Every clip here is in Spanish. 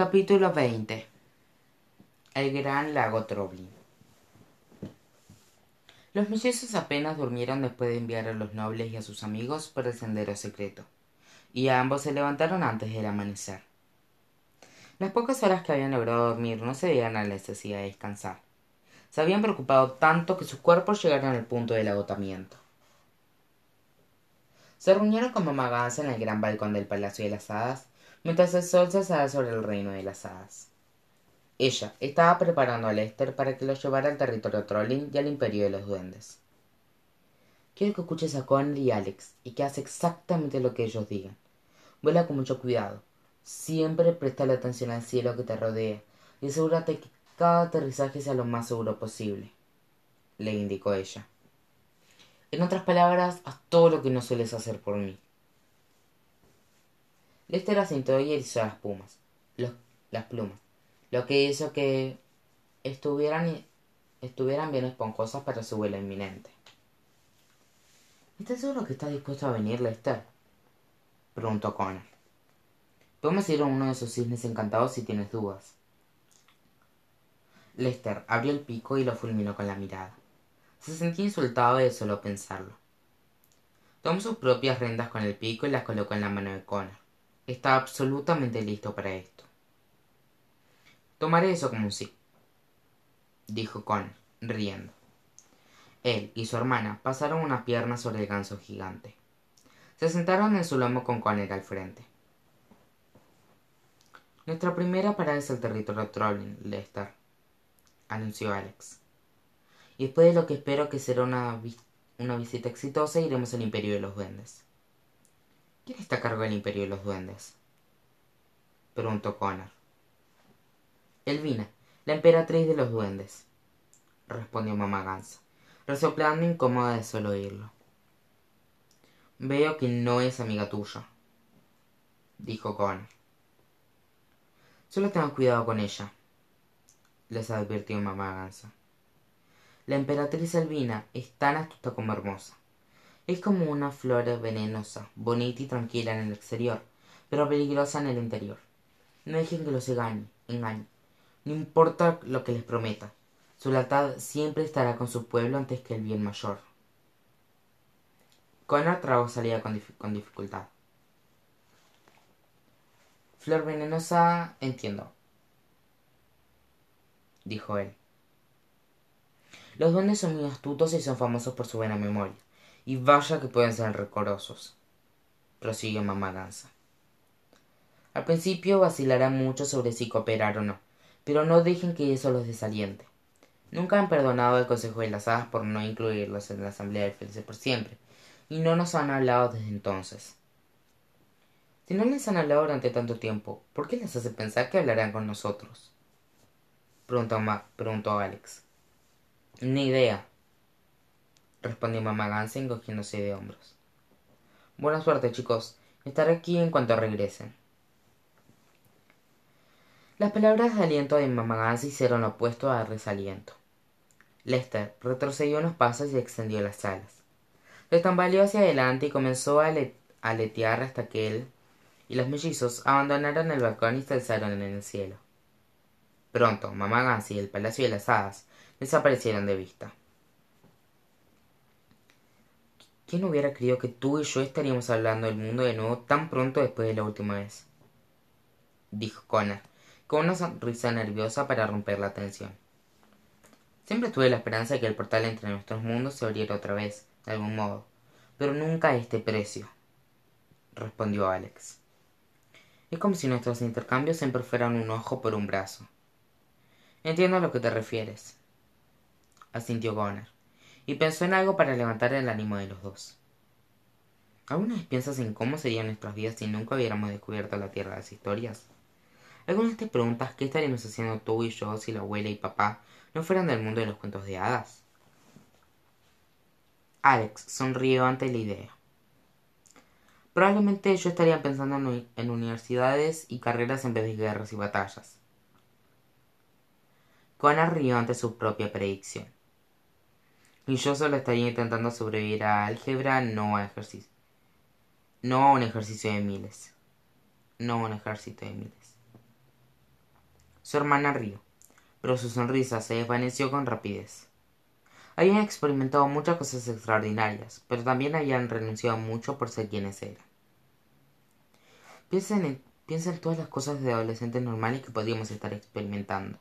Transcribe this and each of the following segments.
Capítulo 20 El gran lago Troblin Los mellizos apenas durmieron después de enviar a los nobles y a sus amigos por el sendero secreto, y ambos se levantaron antes del amanecer. Las pocas horas que habían logrado dormir no se veían a la necesidad de descansar. Se habían preocupado tanto que sus cuerpos llegaron al punto del agotamiento. Se reunieron con mamá en el gran balcón del Palacio de las Hadas mientras el sol se alzaba sobre el reino de las hadas. Ella estaba preparando a Lester para que lo llevara al territorio Trolling y al imperio de los duendes. Quiero que escuches a Connor y Alex y que hagas exactamente lo que ellos digan. Vuela con mucho cuidado. Siempre presta la atención al cielo que te rodea y asegúrate que cada aterrizaje sea lo más seguro posible, le indicó ella. En otras palabras, haz todo lo que no sueles hacer por mí. Lester asintió y erizó las plumas, las plumas, lo que hizo que estuvieran, estuvieran bien esponjosas para su vuelo inminente. ¿Estás seguro que estás dispuesto a venir, Lester? preguntó Connor. Podemos ir a uno de esos cisnes encantados si tienes dudas. Lester abrió el pico y lo fulminó con la mirada. Se sentía insultado de solo pensarlo. Tomó sus propias rendas con el pico y las colocó en la mano de Connor. Está absolutamente listo para esto. Tomaré eso como un sí, dijo Con, riendo. Él y su hermana pasaron una pierna sobre el ganso gigante. Se sentaron en su lomo con Conner al frente. Nuestra primera parada es el territorio Trolling, Lester, anunció Alex. Y después de lo que espero que será una, una visita exitosa, iremos al Imperio de los Duendes. ¿Quién está a cargo del imperio de los duendes? preguntó Connor. Elvina, la emperatriz de los duendes, respondió mamá Gansa, resoplando incómoda de solo oírlo. Veo que no es amiga tuya, dijo Connor. Solo tengan cuidado con ella, les advirtió mamá Gansa. La emperatriz Elvina es tan astuta como hermosa. Es como una flor venenosa, bonita y tranquila en el exterior, pero peligrosa en el interior. No dejen que los engañe, engañe. No importa lo que les prometa. Su lealtad siempre estará con su pueblo antes que el bien mayor. Connor tragó salida con, con dificultad. Flor venenosa, entiendo, dijo él. Los duendes son muy astutos y son famosos por su buena memoria. Y vaya que pueden ser recorosos, prosiguió mamá Gansa. Al principio vacilarán mucho sobre si cooperar o no, pero no dejen que eso los desaliente. Nunca han perdonado al Consejo de las Hadas por no incluirlos en la Asamblea del Felices por siempre, y no nos han hablado desde entonces. Si no les han hablado durante tanto tiempo, ¿por qué les hace pensar que hablarán con nosotros? Preguntó, preguntó Alex. Ni idea, respondió mamá Gansen cogiéndose de hombros. Buena suerte, chicos. Estaré aquí en cuanto regresen. Las palabras de aliento de mamá Gans hicieron opuesto a desaliento. Lester retrocedió unos pasos y extendió las alas. Se tambaleó hacia adelante y comenzó a aletear hasta que él y los mellizos abandonaron el balcón y se alzaron en el cielo. Pronto, mamá Gans y el palacio de las hadas desaparecieron de vista. ¿Quién hubiera creído que tú y yo estaríamos hablando del mundo de nuevo tan pronto después de la última vez? dijo Connor, con una sonrisa nerviosa para romper la tensión. Siempre tuve la esperanza de que el portal entre nuestros mundos se abriera otra vez, de algún modo, pero nunca a este precio, respondió Alex. Es como si nuestros intercambios siempre fueran un ojo por un brazo. Entiendo a lo que te refieres, asintió Connor y pensó en algo para levantar el ánimo de los dos. ¿Alguna vez piensas en cómo serían nuestras vidas si nunca hubiéramos descubierto la tierra de las historias? ¿Alguna vez te preguntas qué estaríamos haciendo tú y yo si la abuela y papá no fueran del mundo de los cuentos de hadas? Alex sonrió ante la idea. Probablemente yo estaría pensando en, en universidades y carreras en vez de guerras y batallas. Connor rió ante su propia predicción y yo solo estaría intentando sobrevivir a álgebra, no a ejercicio. No a un ejercicio de miles. No a un ejército de miles. Su hermana rió, pero su sonrisa se desvaneció con rapidez. Habían experimentado muchas cosas extraordinarias, pero también habían renunciado mucho por ser quienes eran. Piensa en todas las cosas de adolescentes normales que podríamos estar experimentando,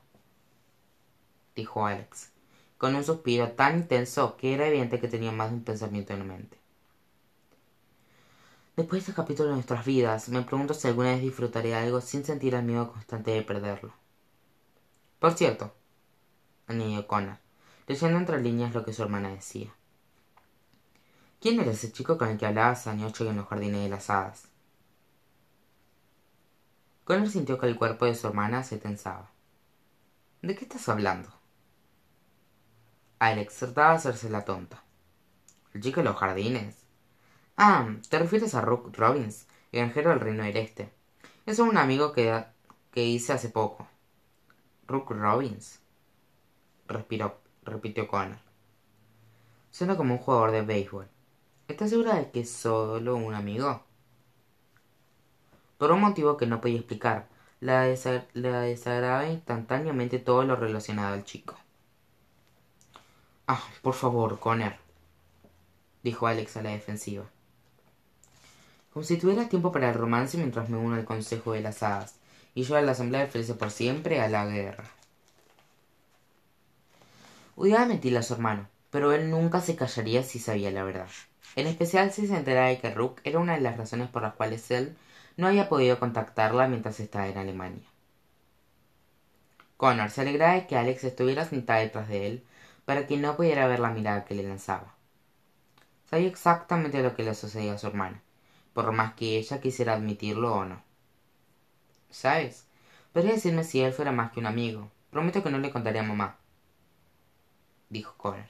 dijo Alex, con un suspiro tan intenso que era evidente que tenía más de un pensamiento en mente. Después de este capítulo de nuestras vidas, me pregunto si alguna vez disfrutaré algo sin sentir el miedo constante de perderlo. Por cierto, añadió Connor, leyendo entre líneas lo que su hermana decía. ¿Quién era ese chico con el que hablabas anoche en los jardines de las hadas? Connor sintió que el cuerpo de su hermana se tensaba. ¿De qué estás hablando? Alex trataba de hacerse la tonta. ¿El chico de los jardines? Ah, te refieres a Rook Robbins, granjero del Reino del Este. Es un amigo que, que hice hace poco. Rook Robbins. Respiró, repitió Connor. Suena como un jugador de béisbol. ¿Estás segura de que es solo un amigo? Por un motivo que no podía explicar, la, desagradaba instantáneamente todo lo relacionado al chico. Ah, por favor, Connor, dijo Alex a la defensiva. Como si tuviera tiempo para el romance mientras me uno al consejo de las hadas, y yo a la asamblea ofrece por siempre a la guerra. Odiaba mentirle a su hermano, pero él nunca se callaría si sabía la verdad. En especial si se enteraba de que Rook era una de las razones por las cuales él no había podido contactarla mientras estaba en Alemania. Connor se alegraba de que Alex estuviera sentada detrás de él para que no pudiera ver la mirada que le lanzaba. Sabía exactamente lo que le sucedía a su hermana, por más que ella quisiera admitirlo o no. ¿Sabes? Podría decirme si él fuera más que un amigo. Prometo que no le contaré a mamá. Dijo Connor.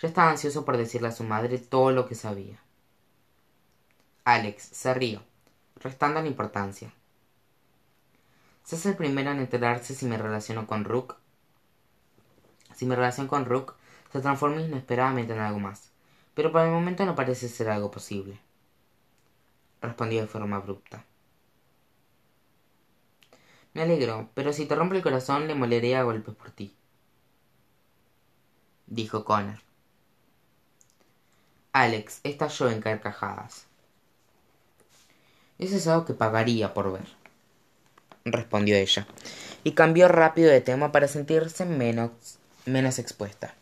Ya estaba ansioso por decirle a su madre todo lo que sabía. Alex se rió, restando la importancia. es el primero en enterarse si me relaciono con Rook si mi relación con Rook se transforma inesperadamente en algo más, pero por el momento no parece ser algo posible. Respondió de forma abrupta. Me alegro, pero si te rompe el corazón le moleré a golpes por ti. Dijo Connor. Alex estalló en carcajadas. Eso es algo que pagaría por ver, respondió ella, y cambió rápido de tema para sentirse menos menos expuesta.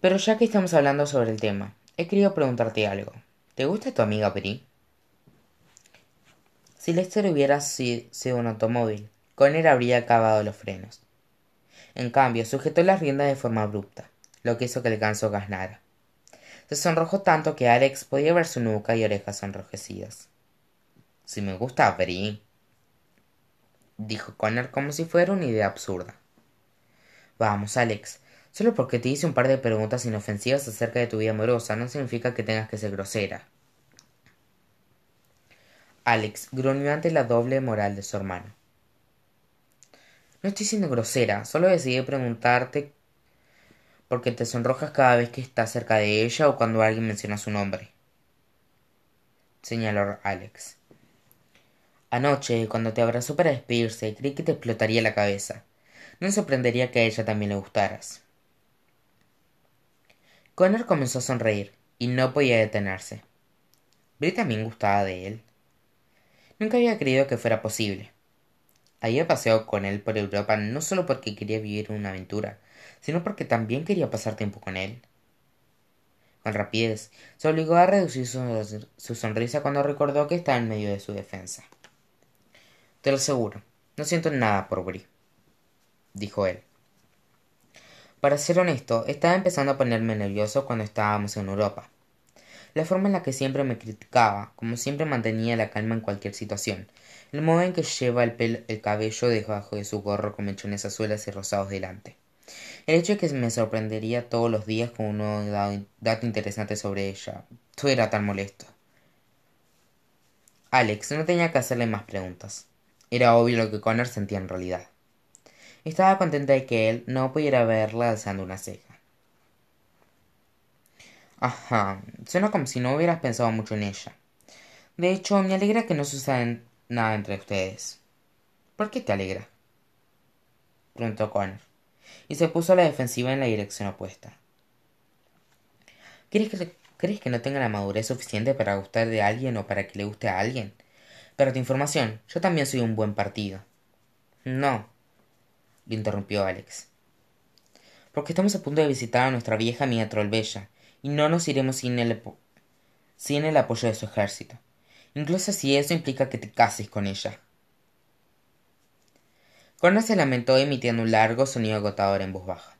Pero ya que estamos hablando sobre el tema, he querido preguntarte algo. ¿Te gusta tu amiga Pri? Si Lester hubiera sido un automóvil, Conner habría acabado los frenos. En cambio, sujetó las riendas de forma abrupta, lo que hizo que el ganso gasnara. Se sonrojó tanto que Alex podía ver su nuca y orejas enrojecidas. Si me gusta Bri, dijo Connor como si fuera una idea absurda. Vamos, Alex. Solo porque te hice un par de preguntas inofensivas acerca de tu vida amorosa no significa que tengas que ser grosera. Alex gruñó ante la doble moral de su hermano. No estoy siendo grosera, solo decidí preguntarte porque te sonrojas cada vez que estás cerca de ella o cuando alguien menciona su nombre. Señaló Alex. Anoche, cuando te abrazó para despedirse, creí que te explotaría la cabeza. No sorprendería que a ella también le gustaras. Connor comenzó a sonreír, y no podía detenerse. Bri también gustaba de él. Nunca había creído que fuera posible. Había paseado con él por Europa no solo porque quería vivir una aventura, sino porque también quería pasar tiempo con él. Con rapidez, se obligó a reducir su, su sonrisa cuando recordó que estaba en medio de su defensa. Te lo aseguro, no siento nada por Bri dijo él. Para ser honesto, estaba empezando a ponerme nervioso cuando estábamos en Europa. La forma en la que siempre me criticaba, como siempre mantenía la calma en cualquier situación, el modo en que lleva el, el cabello debajo de su gorro con mechones azules y rosados delante. El hecho de que me sorprendería todos los días con un nuevo dato interesante sobre ella. Todo era tan molesto. Alex no tenía que hacerle más preguntas. Era obvio lo que Connor sentía en realidad. Estaba contenta de que él no pudiera verla alzando una ceja. Ajá, suena como si no hubieras pensado mucho en ella. De hecho, me alegra que no suceda nada entre ustedes. ¿Por qué te alegra? preguntó Connor, y se puso a la defensiva en la dirección opuesta. ¿Crees que, ¿Crees que no tenga la madurez suficiente para gustar de alguien o para que le guste a alguien? Pero tu información, yo también soy un buen partido. No, le interrumpió Alex. Porque estamos a punto de visitar a nuestra vieja amiga Trollbella, y no nos iremos sin el, sin el apoyo de su ejército, incluso si eso implica que te cases con ella. Connor se lamentó emitiendo un largo sonido agotador en voz baja.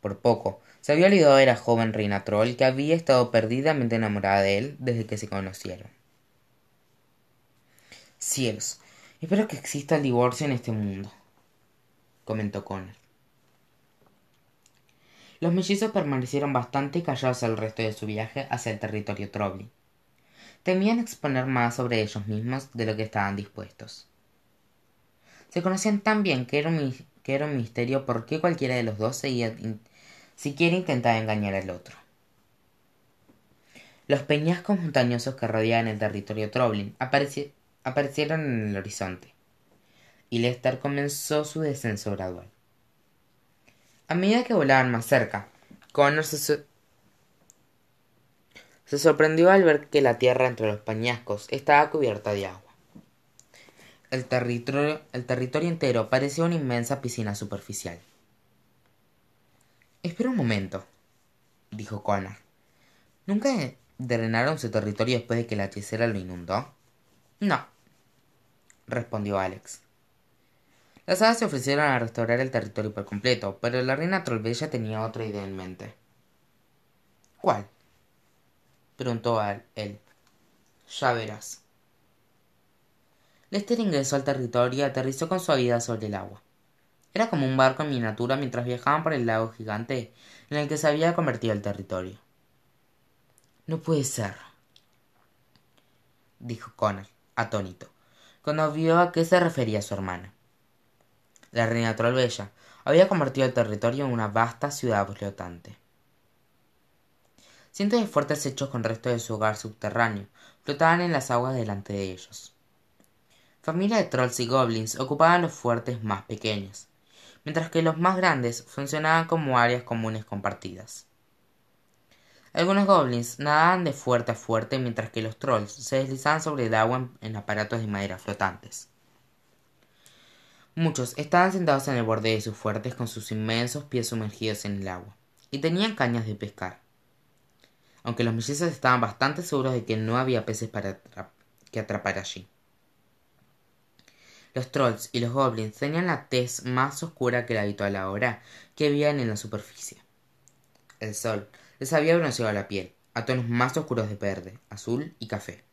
Por poco, se había olvidado de la joven reina troll que había estado perdidamente enamorada de él desde que se conocieron. Cielos, espero que exista el divorcio en este mundo, comentó Connor. Los mellizos permanecieron bastante callados el resto de su viaje hacia el territorio Trolley. Temían exponer más sobre ellos mismos de lo que estaban dispuestos. Se conocían tan bien que era un, que era un misterio por qué cualquiera de los dos seguía, siquiera intentaba engañar al otro. Los peñascos montañosos que rodeaban el territorio Troblin aparecieron en el horizonte, y Lester comenzó su descenso gradual. A medida que volaban más cerca, Connor se, se sorprendió al ver que la tierra entre los peñascos estaba cubierta de agua. El territorio, el territorio entero parecía una inmensa piscina superficial. Espera un momento, dijo Connor. ¿Nunca drenaron su territorio después de que la hechicera lo inundó? No, respondió Alex. Las hadas se ofrecieron a restaurar el territorio por completo, pero la reina Trollbella tenía otra idea en mente. ¿Cuál? preguntó él. Ya verás. Lester ingresó al territorio y aterrizó con suavidad sobre el agua. Era como un barco en miniatura mientras viajaban por el lago gigante en el que se había convertido el territorio. No puede ser, dijo Connor, atónito, cuando vio a qué se refería su hermana. La reina Trollbella había convertido el territorio en una vasta ciudad flotante. Cientos de fuertes hechos con restos de su hogar subterráneo flotaban en las aguas delante de ellos. Familias de trolls y goblins ocupaban los fuertes más pequeños, mientras que los más grandes funcionaban como áreas comunes compartidas. Algunos goblins nadaban de fuerte a fuerte mientras que los trolls se deslizaban sobre el agua en, aparatos de madera flotantes. Muchos estaban sentados en el borde de sus fuertes con sus inmensos pies sumergidos en el agua, y tenían cañas de pescar. Aunque los mellizos estaban bastante seguros de que no había peces para que atrapar allí. Los trolls y los goblins tenían la tez más oscura que la habitual ahora que vivían en la superficie. El sol les había bronceado la piel, a tonos más oscuros de verde, azul y café.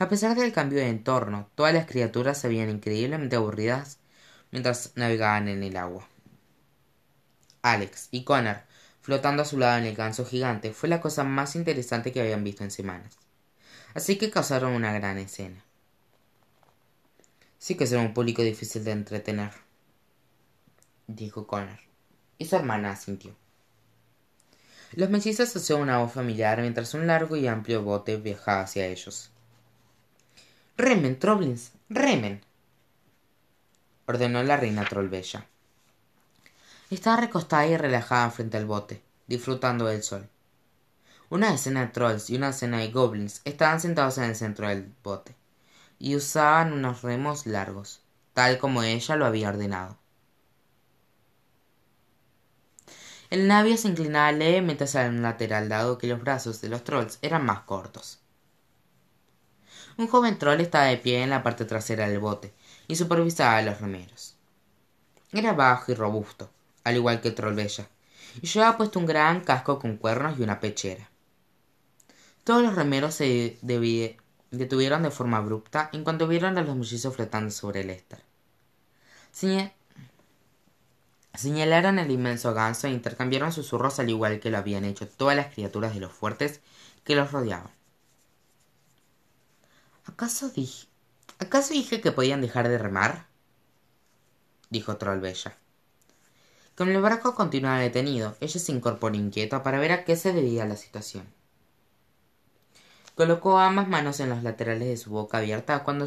A pesar del cambio de entorno, todas las criaturas se veían increíblemente aburridas mientras navegaban en el agua. Alex y Connor, flotando a su lado en el ganso gigante, fue la cosa más interesante que habían visto en semanas. Así que causaron una gran escena. Sí que será un público difícil de entretener, dijo Connor, y su hermana asintió. Los mellizos hacían una voz familiar mientras un largo y amplio bote viajaba hacia ellos. Remen, Troblins, remen, ordenó la reina Trollbella. Estaba recostada y relajada frente al bote, disfrutando del sol. Una decena de trolls y una decena de goblins estaban sentados en el centro del bote y usaban unos remos largos, tal como ella lo había ordenado. El navio se inclinaba levemente hacia un lateral dado que los brazos de los trolls eran más cortos. Un joven troll estaba de pie en la parte trasera del bote y supervisaba a los remeros. Era bajo y robusto, al igual que el troll bella, y llevaba puesto un gran casco con cuernos y una pechera. Todos los remeros se, detuvieron de forma abrupta en cuanto vieron a los mellizos flotando sobre el éster. Señalaron el inmenso ganso e intercambiaron susurros al igual que lo habían hecho todas las criaturas de los fuertes que los rodeaban. ¿Acaso dije, ¿acaso dije que podían dejar de remar? dijo Trollbella. Como el barco continuaba detenido, ella se incorporó inquieta para ver a qué se debía la situación. Colocó ambas manos en los laterales de su boca abierta cuando,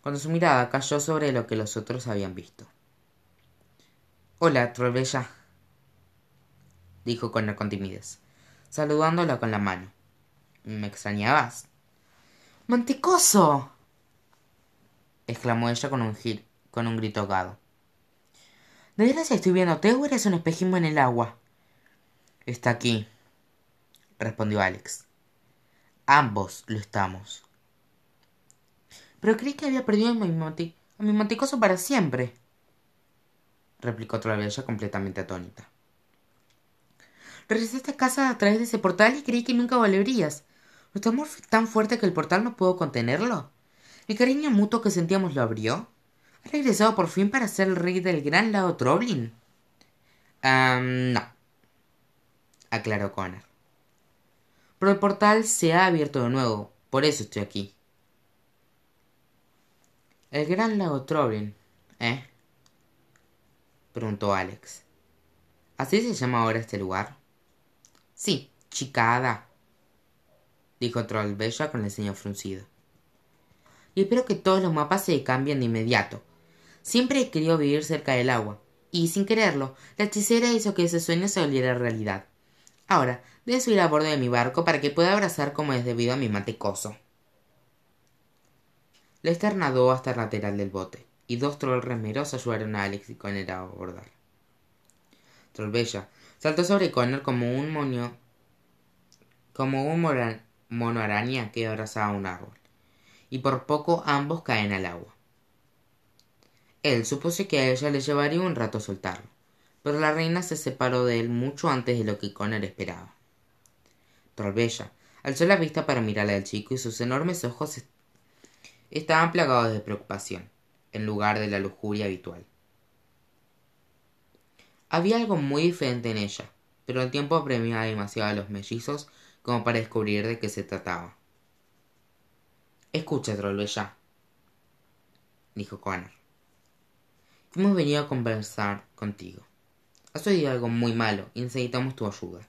cuando su mirada cayó sobre lo que los otros habían visto. Hola, Trollbella, dijo con timidez, saludándola con la mano. ¿Me extrañabas? ¡Manticoso! exclamó ella con un, gir, con un grito ahogado. ¿De veras estoy viéndote o eres un espejismo en el agua? Está aquí, respondió Alex. Ambos lo estamos. Pero creí que había perdido a mi, manticoso para siempre, replicó ella completamente atónita. Regresaste a casa a través de ese portal y creí que nunca volverías. ¿Nuestro amor fue tan fuerte que el portal no pudo contenerlo? ¿El cariño mutuo que sentíamos lo abrió? ¿Ha regresado por fin para ser el rey del gran lago Troblin? no, aclaró Connor. Pero el portal se ha abierto de nuevo, por eso estoy aquí. El gran lago Troblin, ¿eh? preguntó Alex. ¿Así se llama ahora este lugar? Sí, chicada, dijo Trollbella con el ceño fruncido. Y espero que todos los mapas se cambien de inmediato. Siempre he querido vivir cerca del agua, y sin quererlo, la hechicera hizo que ese sueño se volviera realidad. Ahora, debo subir a bordo de mi barco para que pueda abrazar como es debido a mi matecoso. Lester nadó hasta el lateral del bote, y dos trolls remeros ayudaron a Alex y Connor a abordar. Trollbella saltó sobre Connor como un moño, como un mono araña que abrazaba un árbol, y por poco ambos caen al agua. Él supuso que a ella le llevaría un rato soltarlo, pero la reina se separó de él mucho antes de lo que Connor esperaba. Trollbella alzó la vista para mirar al chico y sus enormes ojos estaban plagados de preocupación, en lugar de la lujuria habitual. Había algo muy diferente en ella, pero el tiempo apremiaba demasiado a los mellizos como para descubrir de qué se trataba. Escucha, Trollbella, dijo Connor. Hemos venido a conversar contigo. Has oído algo muy malo y necesitamos tu ayuda.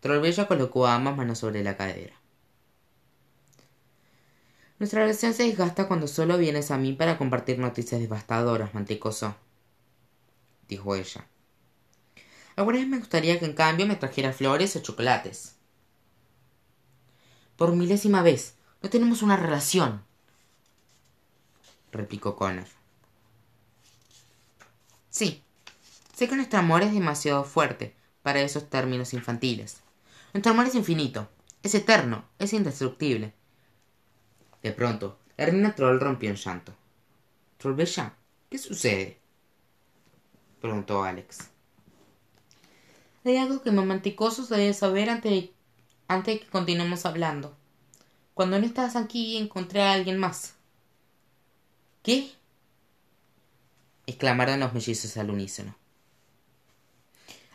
Trollbella colocó ambas manos sobre la cadera. Nuestra relación se desgasta cuando solo vienes a mí para compartir noticias devastadoras, mantecoso, dijo ella. Alguna vez me gustaría que en cambio me trajera flores o chocolates. Por milésima vez, no tenemos una relación, replicó Connor. Sí, sé que nuestro amor es demasiado fuerte para esos términos infantiles. Nuestro amor es infinito, es eterno, es indestructible. De pronto, la Troll rompió en llanto. Trollbella, ¿qué sucede? preguntó Alex. Hay algo que Mamanticoso debe saber antes de, antes de que continuemos hablando. Cuando no estás aquí encontré a alguien más. ¿Qué? exclamaron los mellizos al unísono.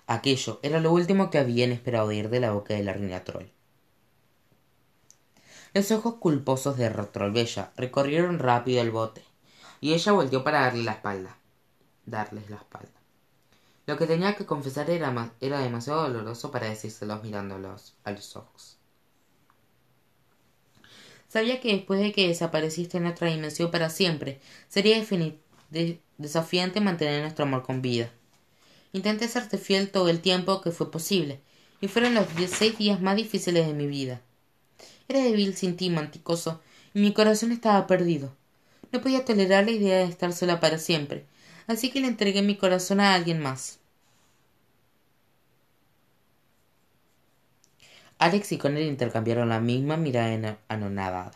Aquello era lo último que habían esperado oír de la boca de la reina Troll. Los ojos culposos de Trollbella recorrieron rápido el bote, y ella volvió para darle la espalda. Darles la espalda. Lo que tenía que confesar era, era demasiado doloroso para decírselos mirándolos a los ojos. Sabía que después de que desapareciste en otra dimensión para siempre, sería desafiante mantener nuestro amor con vida. Intenté serte fiel todo el tiempo que fue posible, y fueron los seis días más difíciles de mi vida. Era débil sin ti, manticoso, y mi corazón estaba perdido. No podía tolerar la idea de estar sola para siempre, así que le entregué mi corazón a alguien más. Alex y Connor intercambiaron la misma mirada anonadada.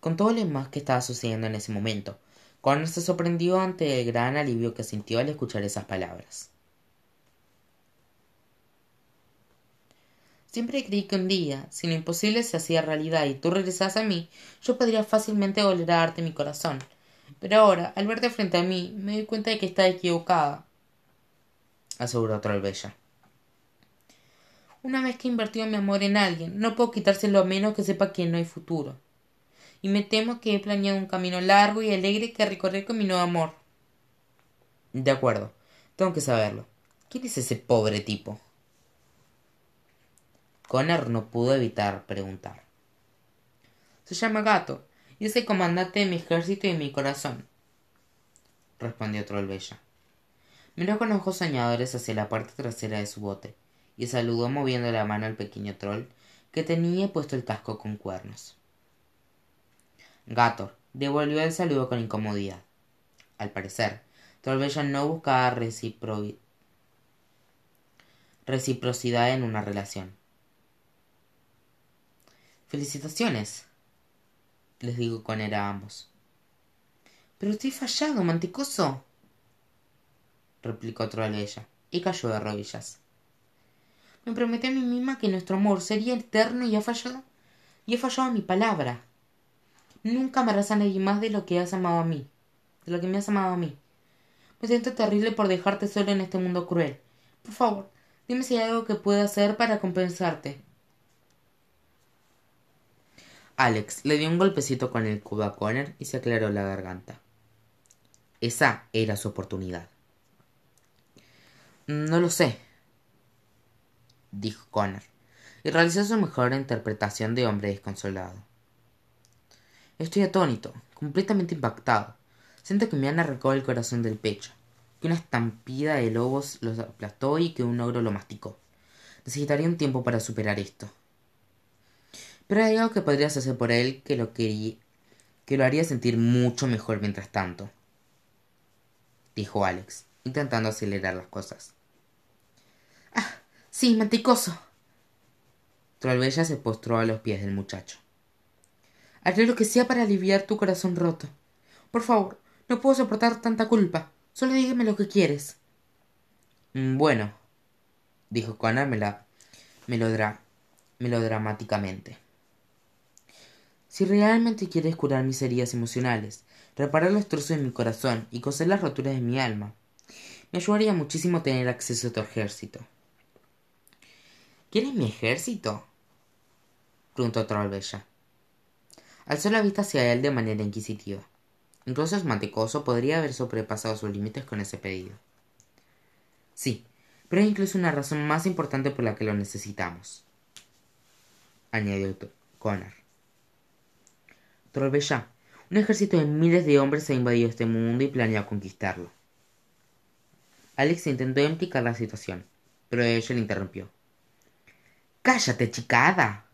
Con todo lo demás que estaba sucediendo en ese momento, Connor se sorprendió ante el gran alivio que sintió al escuchar esas palabras. Siempre creí que un día, si lo imposible se hacía realidad y tú regresas a mí, yo podría fácilmente volver a darte mi corazón. Pero ahora, al verte frente a mí, me doy cuenta de que está equivocada, aseguró Trollbella. Una vez que he invertido mi amor en alguien, no puedo quitárselo a menos que sepa que no hay futuro. Y me temo que he planeado un camino largo y alegre que recorrer con mi nuevo amor. De acuerdo, tengo que saberlo. ¿Quién es ese pobre tipo? Connor no pudo evitar preguntar. Se llama Gato, y es el comandante de mi ejército y de mi corazón, respondió Trollbella. Miró con ojos soñadores hacia la parte trasera de su bote y saludó moviendo la mano al pequeño troll que tenía puesto el casco con cuernos. Gator devolvió el saludo con incomodidad. Al parecer, Trollbella no buscaba reciprocidad en una relación. Felicitaciones, les digo con era a ambos. Pero estoy fallado, manticoso, replicó Trollbella, y cayó de rodillas. Me prometí a mí misma que nuestro amor sería eterno y he fallado. Y he fallado a mi palabra. Nunca amarás a nadie más de lo que has amado a mí. De lo que me has amado a mí. Me siento terrible por dejarte solo en este mundo cruel. Por favor, dime si hay algo que pueda hacer para compensarte. Alex le dio un golpecito con el cubo a Connor y se aclaró la garganta. Esa era su oportunidad. No lo sé, dijo Connor, y realizó su mejor interpretación de hombre desconsolado. Estoy atónito, completamente impactado. Siento que me han arrancado el corazón del pecho, que una estampida de lobos los aplastó y que un ogro lo masticó. Necesitaría un tiempo para superar esto. Pero hay algo que podrías hacer por él que lo que lo haría sentir mucho mejor mientras tanto, dijo Alex, intentando acelerar las cosas. Ah, sí, manticoso. Trollbella se postró a los pies del muchacho. Haré lo que sea para aliviar tu corazón roto. Por favor, no puedo soportar tanta culpa. Solo dígame lo que quieres. Mm, bueno, dijo Connor melodramáticamente. Si realmente quieres curar mis heridas emocionales, reparar los trozos de mi corazón y coser las roturas de mi alma, me ayudaría muchísimo tener acceso a tu ejército. ¿Quieres mi ejército? preguntó Trollbella. Alzó la vista hacia él de manera inquisitiva. Incluso es mantecoso podría haber sobrepasado sus límites con ese pedido. Sí, pero hay incluso una razón más importante por la que lo necesitamos, añadió Connor. Trollbella, un ejército de miles de hombres ha invadido este mundo y planea conquistarlo. Alex intentó implicar la situación, pero ella le interrumpió. Cállate, chicada,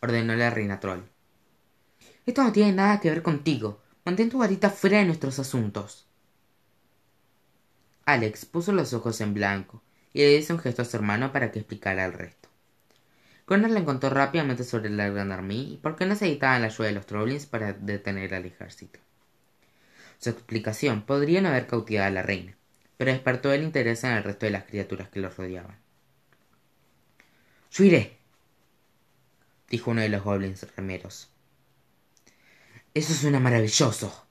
ordenó la reina Troll. Esto no tiene nada que ver contigo. Mantén tu varita fuera de nuestros asuntos. Alex puso los ojos en blanco y le hizo un gesto a su hermano para que explicara el resto. Connor le contó rápidamente sobre la Gran Army y por qué necesitaban la ayuda de los Trollins para detener al ejército. Su explicación podría no haber cautivado a la reina, pero despertó el interés en el resto de las criaturas que los rodeaban. Yo iré, dijo uno de los goblins remeros. Eso suena maravilloso,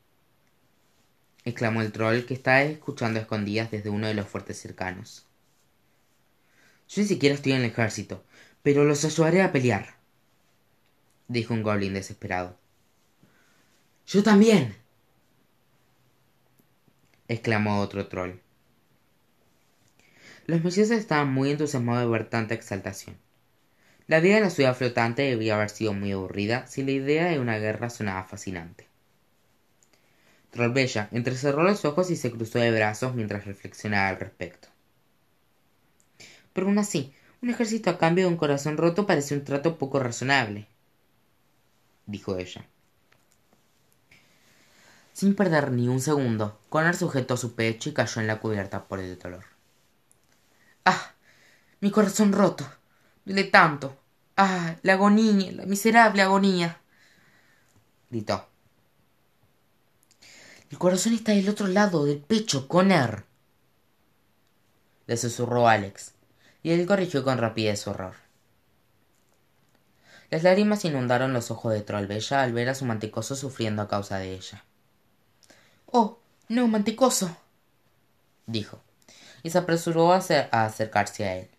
exclamó el troll que estaba escuchando a escondidas desde uno de los fuertes cercanos. Yo ni siquiera estoy en el ejército, pero los ayudaré a pelear, dijo un goblin desesperado. Yo también, exclamó otro troll. Los mellizos estaban muy entusiasmados de ver tanta exaltación. La vida de la ciudad flotante debía haber sido muy aburrida si la idea de una guerra sonaba fascinante. Trollbella entrecerró los ojos y se cruzó de brazos mientras reflexionaba al respecto. Pero aún así, un ejército a cambio de un corazón roto parece un trato poco razonable, dijo ella. Sin perder ni un segundo, Connor sujetó su pecho y cayó en la cubierta por el dolor. ¡Ah! Mi corazón roto. Duele tanto. ¡Ah! La agonía, la miserable agonía. gritó. El corazón está del otro lado del pecho, Connor. Le susurró Alex, y él corrigió con rapidez su horror. Las lágrimas inundaron los ojos de Trollbella al ver a su manticoso sufriendo a causa de ella. Oh, no, manticoso, dijo, y se apresuró a, acercarse a él.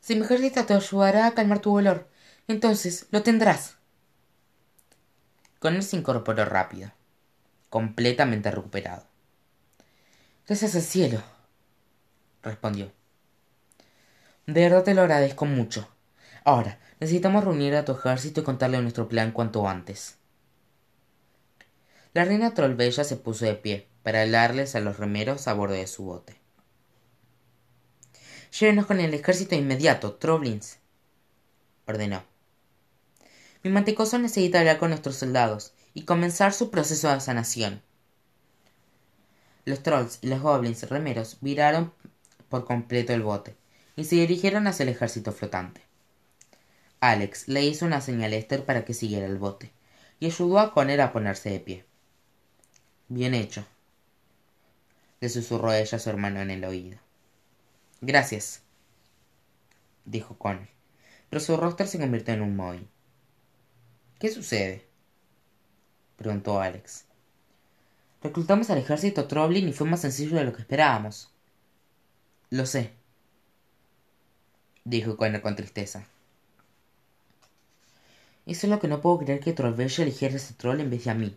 Si mi ejército te ayudará a calmar tu dolor, entonces lo tendrás. Con él se incorporó rápido, completamente recuperado. Gracias al cielo, respondió. De verdad te lo agradezco mucho. Ahora, necesitamos reunir a tu ejército y contarle nuestro plan cuanto antes. La reina Trollbella se puso de pie para hablarles a los remeros a bordo de su bote. Llévenos con el ejército inmediato, Troblins, ordenó. Mi mantecoso necesita hablar con nuestros soldados y comenzar su proceso de sanación. Los trolls y los goblins remeros viraron por completo el bote y se dirigieron hacia el ejército flotante. Alex le hizo una señal a Esther para que siguiera el bote y ayudó a Conner a ponerse de pie. Bien hecho, le susurró ella a su hermano en el oído. Gracias, dijo Connor, pero su rostro se convirtió en un mohín. ¿Qué sucede? preguntó Alex. Reclutamos al ejército Troblin y fue más sencillo de lo que esperábamos. Lo sé, dijo Connor con tristeza. Eso es lo que no puedo creer que Trollbella eligiera ese troll en vez de a mí,